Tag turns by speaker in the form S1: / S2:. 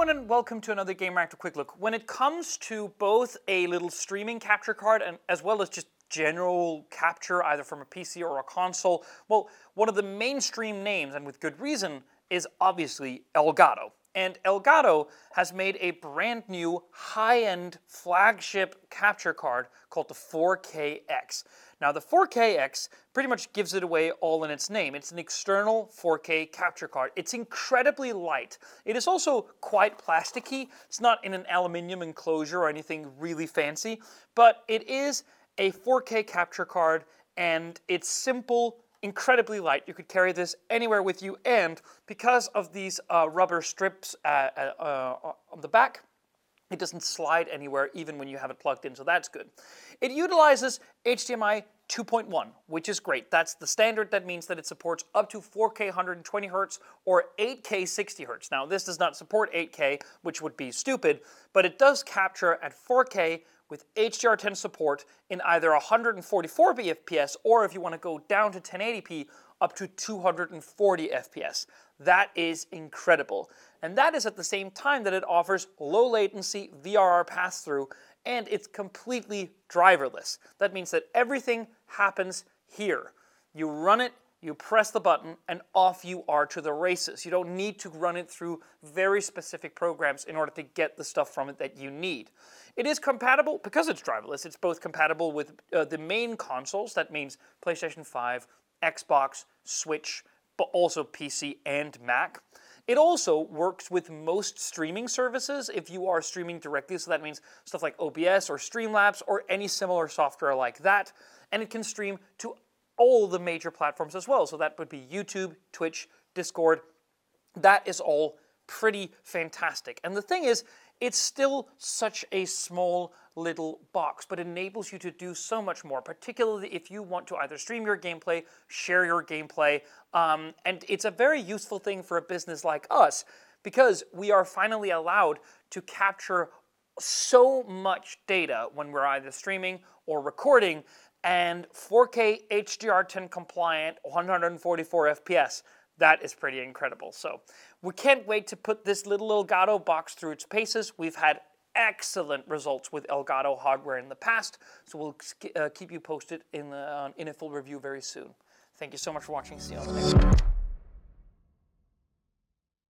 S1: everyone and welcome to another Gamereactor Quick Look. When it comes to both a little streaming capture card and as well as just general capture either from a PC or a console, well, one of the mainstream names, and with good reason, is obviously Elgato. And Elgato has made a brand new high-end flagship capture card called the 4K X. Now the 4K X pretty much gives it away all in its name. It's an external 4K capture card. It's incredibly light. It is also quite plasticky. It's not in an aluminium enclosure or anything really fancy, but it is a 4K capture card and it's simple, incredibly light. You could carry this anywhere with you, and because of these uh, rubber strips uh, uh, uh on the back, it doesn't slide anywhere even when you have it plugged in, so that's good. It utilizes HDMI 2.1, which is great. That's the standard. That means that it supports up to 4K 120 Hz or 8K 60 Hz. Now, this does not support 8K, which would be stupid, but it does capture at 4K with HDR10 support in either 144 FPS or if you want to go down to 1080p, up to 240 FPS. That is incredible. And that is at the same time that it offers low latency VRR pass through and it's completely driverless. That means that everything happens here. You run it, you press the button, and off you are to the races. You don't need to run it through very specific programs in order to get the stuff from it that you need. It is compatible, because it's driverless, it's both compatible with uh, the main consoles, that means PlayStation 5, Xbox, Switch, but also PC and Mac. It also works with most streaming services if you are streaming directly, so that means stuff like OBS or Streamlabs or any similar software like that. And it can stream to all the major platforms as well. So that would be YouTube, Twitch, Discord. That is all pretty fantastic. And the thing is, it's still such a small little box, but it enables you to do so much more, particularly if you want to either stream your gameplay, share your gameplay, um, and it's a very useful thing for a business like us because we are finally allowed to capture so much data when we're either streaming or recording and 4K HDR10 compliant 144 FPS that is pretty incredible. So we can't wait to put this little Elgato box through its paces. We've had excellent results with Elgato hardware in the past, so we'll uh, keep you posted in, the, uh, in a full review very soon. Thank you so much for watching. See you on the next one.